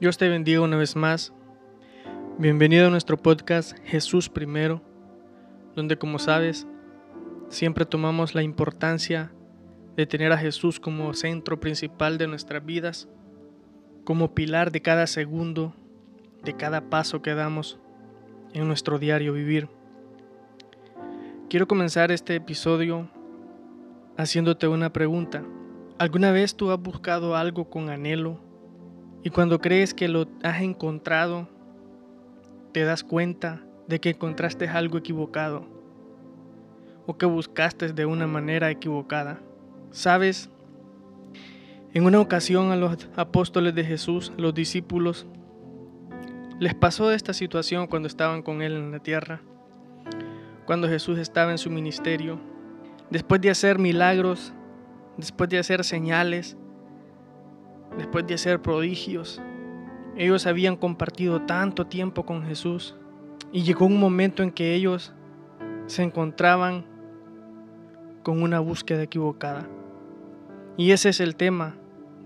Dios te bendiga una vez más. Bienvenido a nuestro podcast Jesús Primero, donde como sabes, siempre tomamos la importancia de tener a Jesús como centro principal de nuestras vidas, como pilar de cada segundo, de cada paso que damos en nuestro diario vivir. Quiero comenzar este episodio haciéndote una pregunta. ¿Alguna vez tú has buscado algo con anhelo? Y cuando crees que lo has encontrado, te das cuenta de que encontraste algo equivocado o que buscaste de una manera equivocada. ¿Sabes? En una ocasión a los apóstoles de Jesús, los discípulos, les pasó esta situación cuando estaban con Él en la tierra, cuando Jesús estaba en su ministerio. Después de hacer milagros, después de hacer señales, después de hacer prodigios. Ellos habían compartido tanto tiempo con Jesús y llegó un momento en que ellos se encontraban con una búsqueda equivocada. Y ese es el tema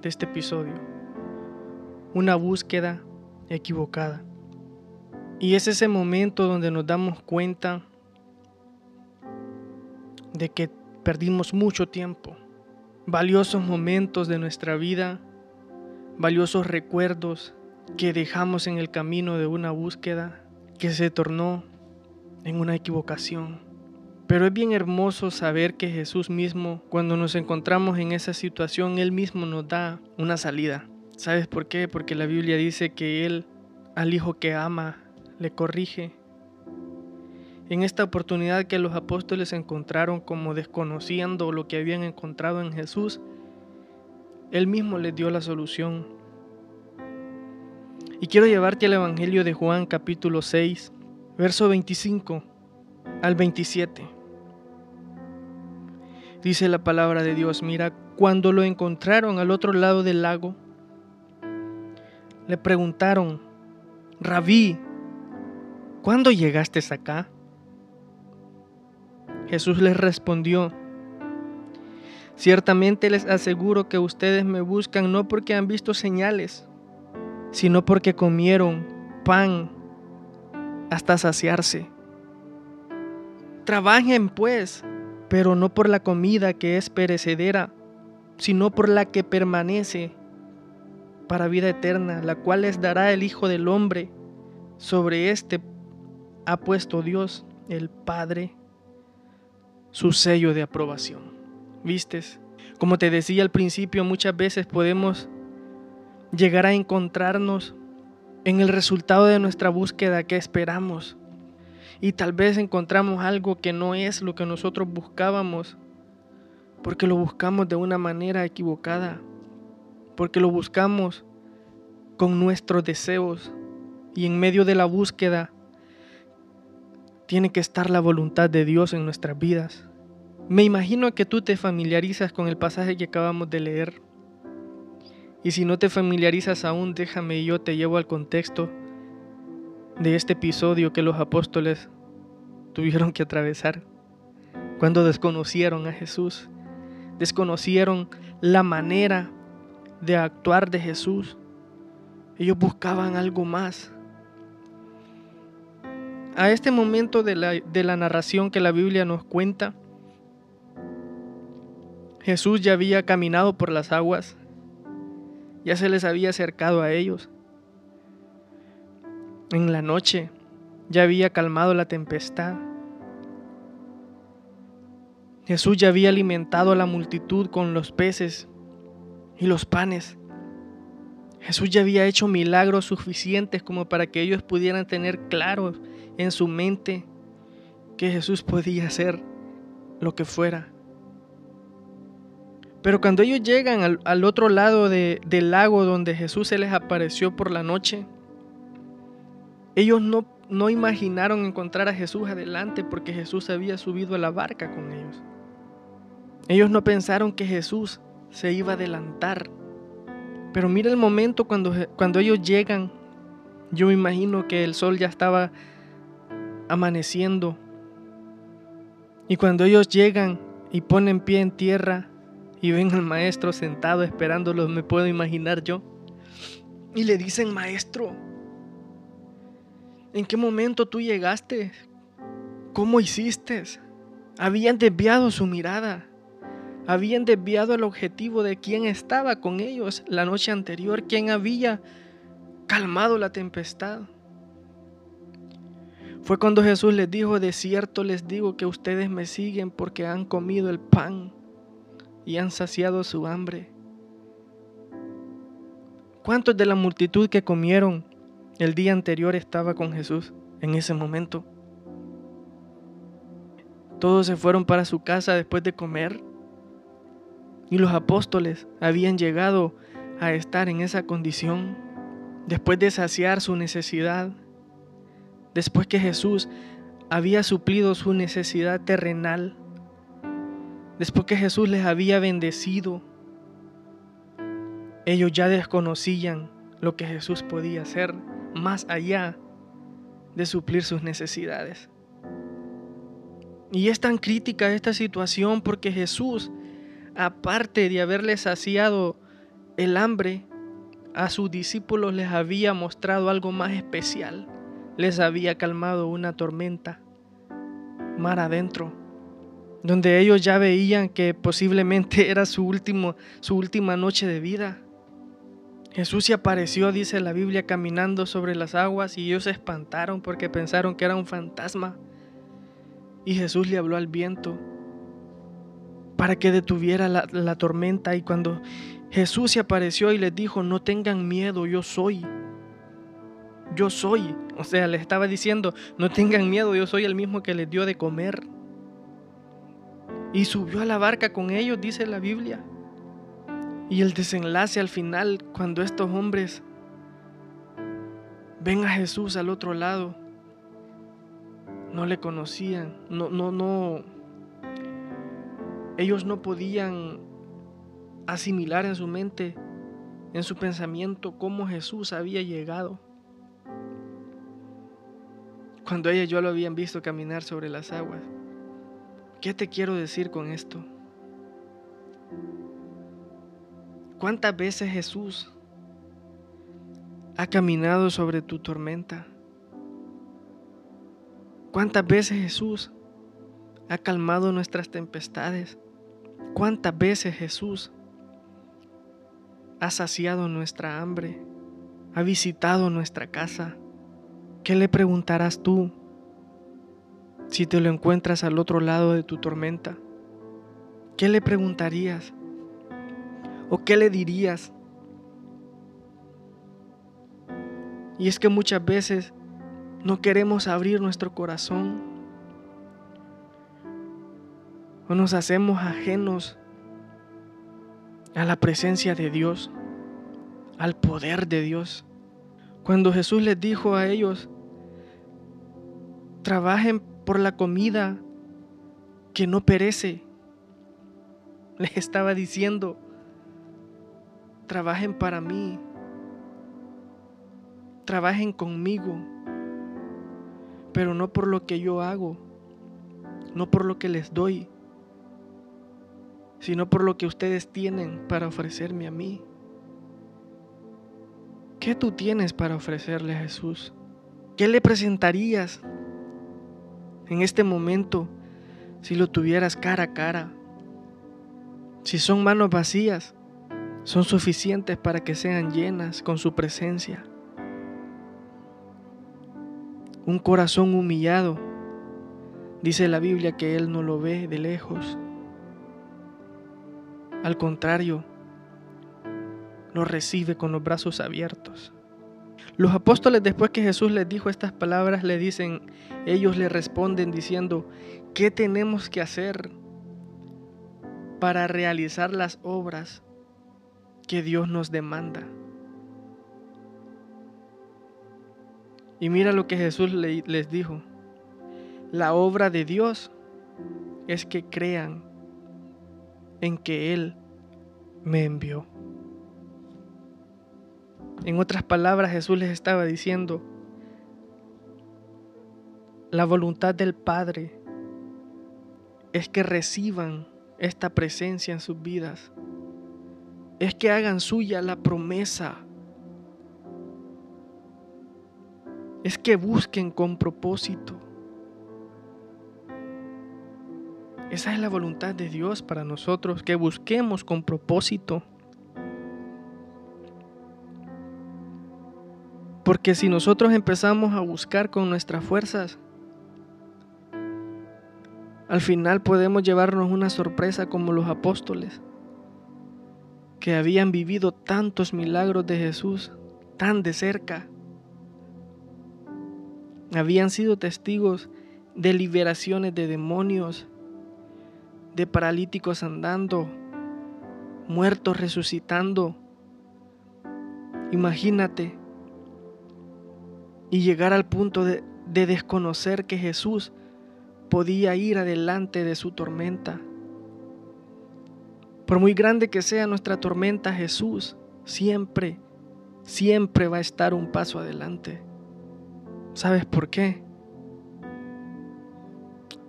de este episodio. Una búsqueda equivocada. Y es ese momento donde nos damos cuenta de que perdimos mucho tiempo, valiosos momentos de nuestra vida valiosos recuerdos que dejamos en el camino de una búsqueda que se tornó en una equivocación. Pero es bien hermoso saber que Jesús mismo, cuando nos encontramos en esa situación, Él mismo nos da una salida. ¿Sabes por qué? Porque la Biblia dice que Él al hijo que ama le corrige. En esta oportunidad que los apóstoles encontraron como desconociendo lo que habían encontrado en Jesús, él mismo les dio la solución. Y quiero llevarte al Evangelio de Juan capítulo 6, verso 25 al 27. Dice la palabra de Dios, mira, cuando lo encontraron al otro lado del lago, le preguntaron, Rabí, ¿cuándo llegaste acá? Jesús les respondió, Ciertamente les aseguro que ustedes me buscan no porque han visto señales, sino porque comieron pan hasta saciarse. Trabajen pues, pero no por la comida que es perecedera, sino por la que permanece para vida eterna, la cual les dará el Hijo del Hombre. Sobre este ha puesto Dios, el Padre, su sello de aprobación vistes. Como te decía al principio, muchas veces podemos llegar a encontrarnos en el resultado de nuestra búsqueda que esperamos. Y tal vez encontramos algo que no es lo que nosotros buscábamos, porque lo buscamos de una manera equivocada, porque lo buscamos con nuestros deseos. Y en medio de la búsqueda tiene que estar la voluntad de Dios en nuestras vidas. Me imagino que tú te familiarizas con el pasaje que acabamos de leer. Y si no te familiarizas aún, déjame y yo te llevo al contexto de este episodio que los apóstoles tuvieron que atravesar cuando desconocieron a Jesús, desconocieron la manera de actuar de Jesús. Ellos buscaban algo más. A este momento de la, de la narración que la Biblia nos cuenta, Jesús ya había caminado por las aguas, ya se les había acercado a ellos. En la noche ya había calmado la tempestad. Jesús ya había alimentado a la multitud con los peces y los panes. Jesús ya había hecho milagros suficientes como para que ellos pudieran tener claro en su mente que Jesús podía hacer lo que fuera. Pero cuando ellos llegan al, otro lado del lago donde Jesús se les apareció por la noche, ellos no, no imaginaron encontrar a Jesús adelante porque Jesús había subido a la barca con ellos. Ellos no pensaron que Jesús se iba a adelantar. Pero mira el momento cuando, cuando ellos llegan. Yo me imagino que el sol ya estaba amaneciendo. Y cuando ellos llegan y ponen pie en tierra, y ven al maestro sentado esperándolos, me puedo imaginar yo. y le dicen, maestro, ¿en qué momento tú llegaste? ¿Cómo hiciste? Habían desviado su mirada, habían desviado el objetivo de quién estaba con ellos la noche anterior, quién había calmado la tempestad. Fue cuando Jesús les dijo, de cierto les digo que ustedes me siguen porque han comido el pan y han saciado su hambre. ¿Cuántos de la multitud que comieron el día anterior estaba con Jesús en ese momento? Todos se fueron para su casa después de comer y los apóstoles habían llegado a estar en esa condición después de saciar su necesidad, después que Jesús había suplido su necesidad terrenal, después que Jesús les había bendecido ellos ya desconocían lo que Jesús podía hacer más allá de suplir sus necesidades. Y es tan crítica esta situación porque Jesús, aparte de haberles saciado el hambre, a sus discípulos les había mostrado algo más especial. Les había calmado una tormenta mar adentro, donde ellos ya veían que posiblemente era su, último, su última noche de vida. Jesús se apareció, dice la Biblia, caminando sobre las aguas y ellos se espantaron porque pensaron que era un fantasma. Y Jesús le habló al viento para que detuviera la, la, tormenta. Y cuando Jesús se apareció y les dijo, no tengan miedo, yo soy. Yo soy. O sea, les estaba diciendo, no tengan miedo, yo soy el mismo que les dio de comer. Y subió a la barca con ellos, dice la Biblia. Y el desenlace al final, cuando estos hombres ven a Jesús al otro lado, no le conocían, no, no, no. Ellos no podían asimilar en su mente, en su pensamiento, cómo Jesús había llegado. Cuando ellos ya lo habían visto caminar sobre las aguas. ¿Qué te quiero decir con esto? ¿Cuántas veces Jesús ha caminado sobre tu tormenta? ¿Cuántas veces Jesús ha calmado nuestras tempestades? ¿Cuántas veces Jesús ha saciado nuestra hambre? ¿Ha visitado nuestra casa? ¿Qué le preguntarás tú si te lo encuentras al otro lado de tu tormenta? ¿Qué le preguntarías? ¿O qué le dirías? Y es que muchas veces no queremos abrir nuestro corazón o nos hacemos ajenos a la presencia de Dios, al poder de Dios. Cuando Jesús les dijo a ellos, trabajen por la comida que no perece, les estaba diciendo, trabajen para mí, trabajen conmigo, pero no por lo que yo hago, no por lo que les doy, sino por lo que ustedes tienen para ofrecerme a mí. ¿Qué tú tienes para ofrecerle a Jesús? ¿Qué le presentarías en este momento si lo tuvieras cara a cara? Si son manos vacías, son suficientes para que sean llenas con su presencia. Un corazón humillado, dice la Biblia que Él no lo ve de lejos. Al contrario, lo recibe con los brazos abiertos. Los apóstoles después que Jesús les dijo estas palabras le dicen, ellos le responden diciendo, ¿qué tenemos que hacer para realizar las obras que Dios nos demanda. Y mira lo que Jesús les dijo. La obra de Dios es que crean en que Él me envió. En otras palabras, Jesús les estaba diciendo, la voluntad del Padre es que reciban esta presencia en sus vidas es que hagan suya la promesa es que busquen con propósito. Esa es la voluntad de Dios para nosotros, que busquemos con propósito. Porque si nosotros empezamos a buscar con nuestras fuerzas, al final podemos llevarnos una sorpresa como los apóstoles, que habían vivido tantos milagros de Jesús tan de cerca. Habían sido testigos de liberaciones de demonios, de paralíticos andando, muertos resucitando. Imagínate y llegar al punto de, de desconocer que Jesús podía ir adelante de su tormenta. Por muy grande que sea nuestra tormenta, Jesús siempre, siempre va a estar un paso adelante. ¿Sabes por qué?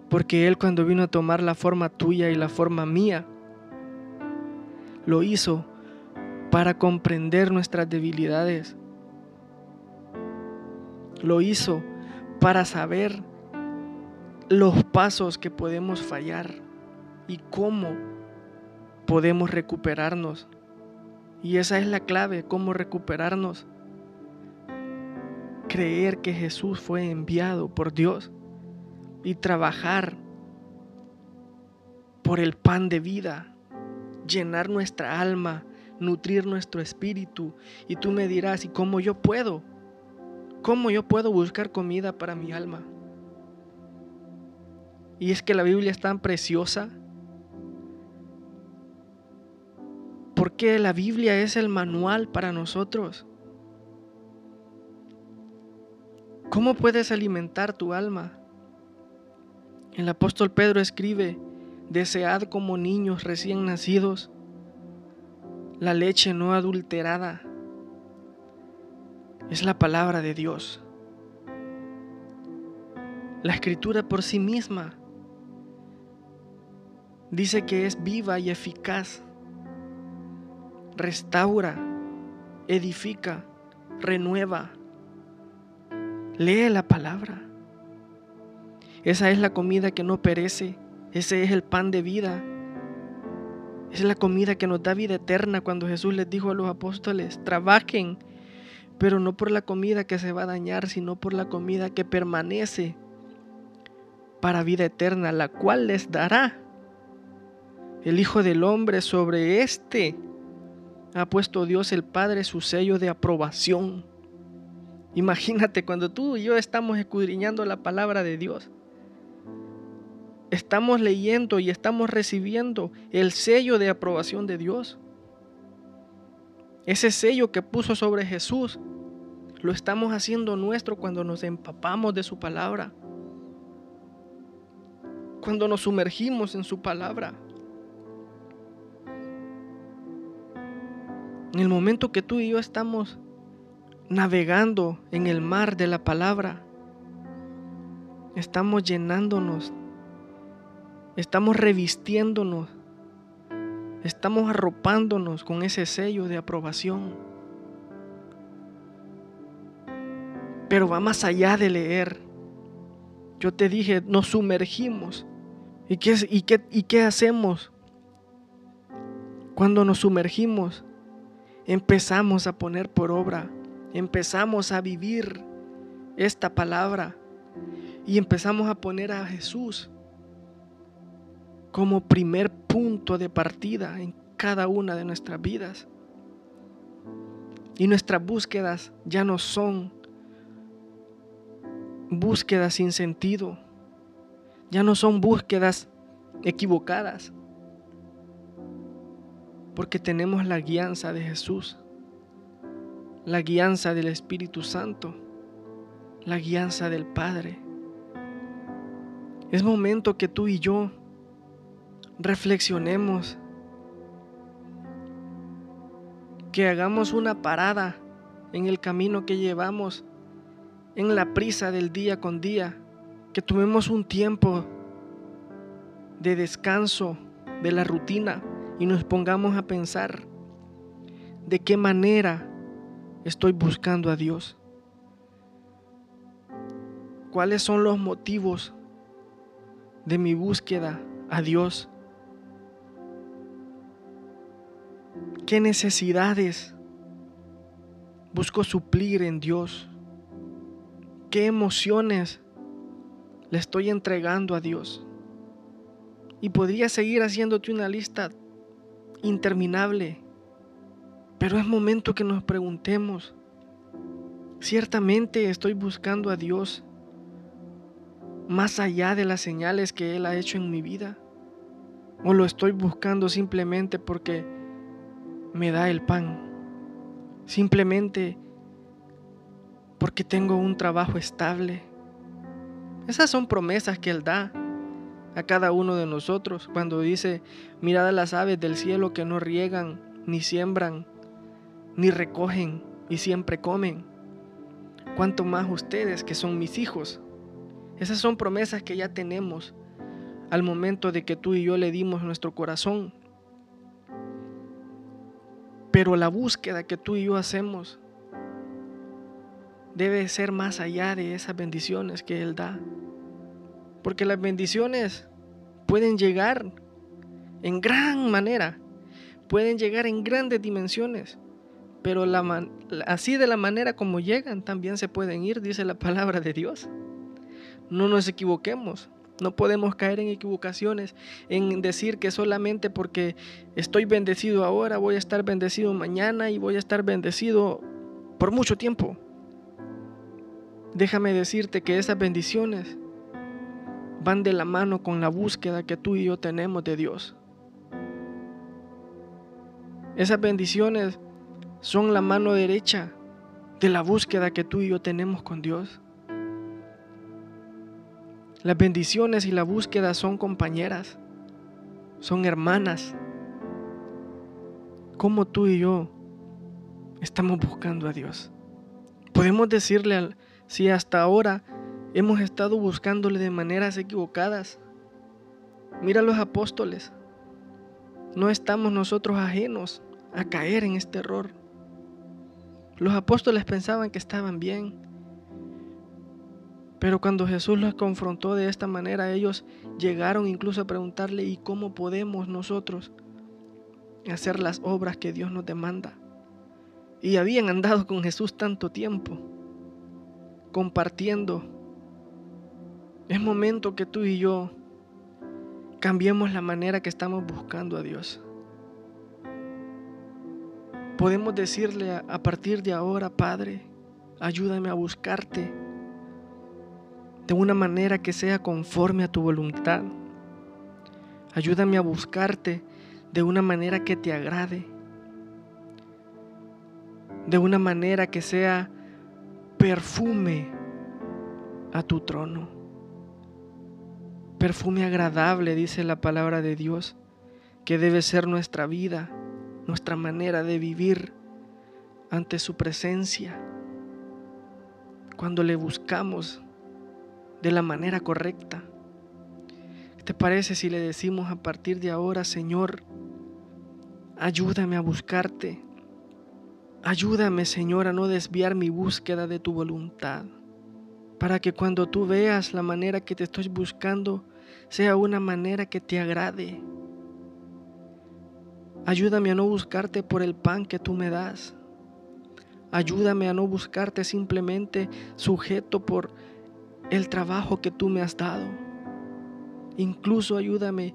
Porque Él cuando vino a tomar la forma tuya y la forma mía, lo hizo para comprender nuestras debilidades, lo hizo para saber los pasos que podemos fallar y cómo podemos recuperarnos. Y esa es la clave, cómo recuperarnos. Creer que Jesús fue enviado por Dios y trabajar por el pan de vida, llenar nuestra alma, nutrir nuestro espíritu. Y tú me dirás, ¿y cómo yo puedo? ¿Cómo yo puedo buscar comida para mi alma? Y es que la Biblia es tan preciosa. Porque la Biblia es el manual para nosotros. ¿Cómo puedes alimentar tu alma? El apóstol Pedro escribe, desead como niños recién nacidos la leche no adulterada es la palabra de Dios. La escritura por sí misma dice que es viva y eficaz. Restaura, edifica, renueva. Lee la palabra. Esa es la comida que no perece. Ese es el pan de vida. Es la comida que nos da vida eterna cuando Jesús les dijo a los apóstoles, trabajen pero no por la comida que se va a dañar, sino por la comida que permanece para vida eterna, la cual les dará el Hijo del Hombre sobre este. Ha puesto Dios el Padre su sello de aprobación. Imagínate cuando tú y yo estamos escudriñando la palabra de Dios. Estamos leyendo y estamos recibiendo el sello de aprobación de Dios. Ese sello que puso sobre Jesús, lo estamos haciendo nuestro cuando nos empapamos de su palabra. Cuando nos sumergimos en su palabra. En el momento que tú y yo estamos navegando en el mar de la palabra, estamos llenándonos, estamos revistiéndonos estamos arropándonos con ese sello de aprobación. Pero va más allá de leer. Yo te dije, nos sumergimos. ¿Y qué, y qué, y qué hacemos? Cuando nos sumergimos, empezamos a poner por obra, empezamos a vivir esta palabra y empezamos a poner a Jesús como primer punto de partida en cada una de nuestras vidas. Y nuestras búsquedas ya no son búsquedas sin sentido, ya no son búsquedas equivocadas, porque tenemos la guianza de Jesús, la guianza del Espíritu Santo, la guianza del Padre. Es momento que tú y yo reflexionemos, que hagamos una parada en el camino que llevamos, en la prisa del día con día, que tomemos un tiempo de descanso de la rutina y nos pongamos a pensar de qué manera estoy buscando a Dios. cuáles son los motivos de mi búsqueda a Dios. ¿Qué necesidades busco suplir en Dios? ¿Qué emociones le estoy entregando a Dios? Y podría seguir haciéndote una lista interminable, pero es momento que nos preguntemos, ¿ciertamente estoy buscando a Dios más allá de las señales que Él ha hecho en mi vida? ¿O lo estoy buscando simplemente porque me da el pan? Simplemente porque tengo un trabajo estable. Esas son promesas que Él da a cada uno de nosotros cuando dice, mirad a las aves del cielo que no riegan, ni siembran, ni recogen, y siempre comen. Cuanto más ustedes que son mis hijos. Esas son promesas que ya tenemos al momento de que tú y yo le dimos nuestro corazón. Pero la búsqueda que tú y yo hacemos debe ser más allá de esas bendiciones que Él da. Porque las bendiciones pueden llegar en gran manera, pueden llegar en grandes dimensiones, pero así de la manera como llegan también se pueden ir, dice la palabra de Dios. No nos equivoquemos, no podemos caer en equivocaciones, en decir que solamente porque estoy bendecido ahora voy a estar bendecido mañana y voy a estar bendecido por mucho tiempo. Déjame decirte que esas bendiciones van de la mano con la búsqueda que tú y yo tenemos de Dios. Esas bendiciones son la mano derecha de la búsqueda que tú y yo tenemos con Dios. Las bendiciones y la búsqueda son compañeras, son hermanas. Como tú y yo estamos buscando a Dios. Podemos decirle si hasta ahora Hemos estado buscándole de maneras equivocadas. Mira los apóstoles. No estamos nosotros ajenos a caer en este error. Los apóstoles pensaban que estaban bien. Pero cuando Jesús los confrontó de esta manera, ellos llegaron incluso a preguntarle, ¿y cómo podemos nosotros hacer las obras que Dios nos demanda? Y habían andado con Jesús tanto tiempo, compartiendo es momento que tú y yo cambiemos la manera que estamos buscando a Dios. Podemos decirle a, partir de ahora, Padre, ayúdame a buscarte de una manera que sea conforme a tu voluntad. Ayúdame a buscarte de una manera que te agrade. De una manera que sea perfume a tu trono perfume agradable, dice la palabra de Dios, que debe ser nuestra vida, nuestra manera de vivir ante su presencia. Cuando le buscamos de la manera correcta. ¿Qué te parece si le decimos a partir de ahora, Señor, ayúdame a buscarte? Ayúdame, Señor, a no desviar mi búsqueda de tu voluntad, para que cuando tú veas la manera que te estoy buscando, sea una manera que te agrade. Ayúdame a no buscarte por el pan que tú me das. Ayúdame a no buscarte simplemente sujeto por el trabajo que tú me has dado. Incluso ayúdame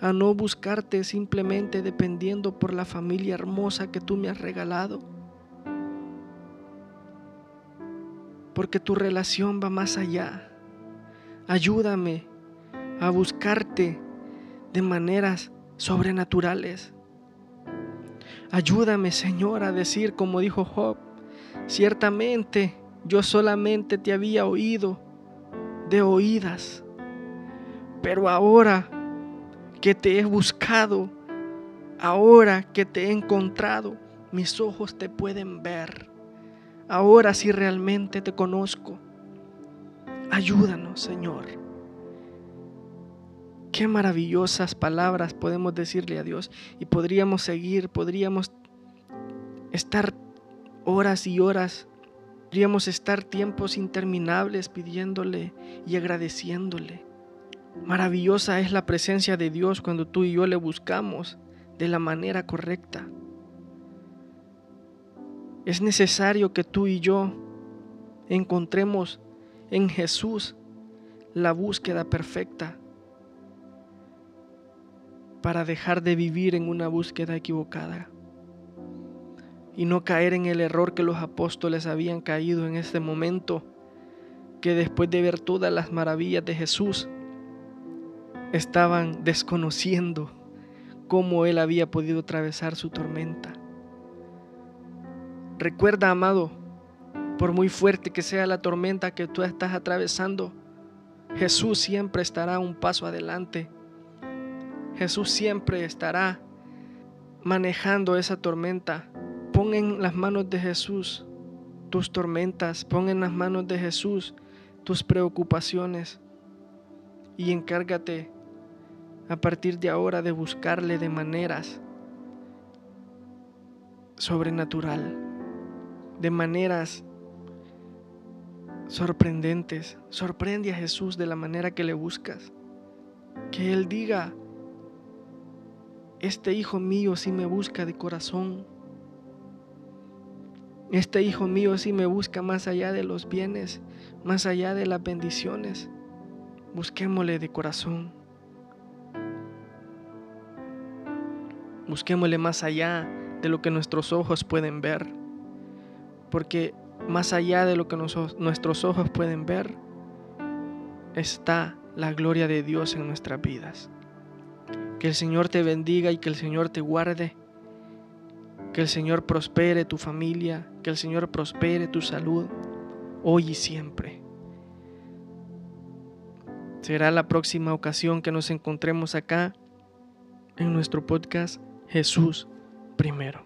a no buscarte simplemente dependiendo por la familia hermosa que tú me has regalado. Porque tu relación va más allá. Ayúdame a buscarte de maneras sobrenaturales. Ayúdame, Señor, a decir como dijo Job, ciertamente yo solamente te había oído de oídas, pero ahora que te he buscado, ahora que te he encontrado, mis ojos te pueden ver. Ahora sí realmente te conozco. Ayúdanos, Señor. Qué maravillosas palabras podemos decirle a Dios y podríamos seguir, podríamos estar horas y horas Podríamos estar tiempos interminables pidiéndole y agradeciéndole. Maravillosa es la presencia de Dios cuando tú y yo le buscamos de la manera correcta. Es necesario que tú y yo encontremos en Jesús la búsqueda perfecta para dejar de vivir en una búsqueda equivocada y no caer en el error que los apóstoles habían caído en este momento, que después de ver todas las maravillas de Jesús, estaban desconociendo cómo Él había podido atravesar su tormenta. Recuerda, amado, por muy fuerte que sea la tormenta que tú estás atravesando, Jesús siempre estará un paso adelante. Jesús siempre estará manejando esa tormenta Pon en las manos de Jesús tus tormentas, pon en las manos de Jesús tus preocupaciones y encárgate a partir de ahora de buscarle de maneras sobrenatural, de maneras sorprendentes. Sorprende a Jesús de la manera que le buscas. Que Él diga, este hijo mío sí me busca de corazón. Este hijo mío sí me busca más allá de los bienes, más allá de las bendiciones. Busquémosle de corazón. Busquémosle más allá de lo que nuestros ojos pueden ver. Porque más allá de lo que nuestros ojos pueden ver, está la gloria de Dios en nuestras vidas. Que el Señor te bendiga y que el Señor te guarde que el Señor prospere tu familia, que el Señor prospere tu salud, hoy y siempre. Será la próxima ocasión que nos encontremos acá en nuestro podcast Jesús primero.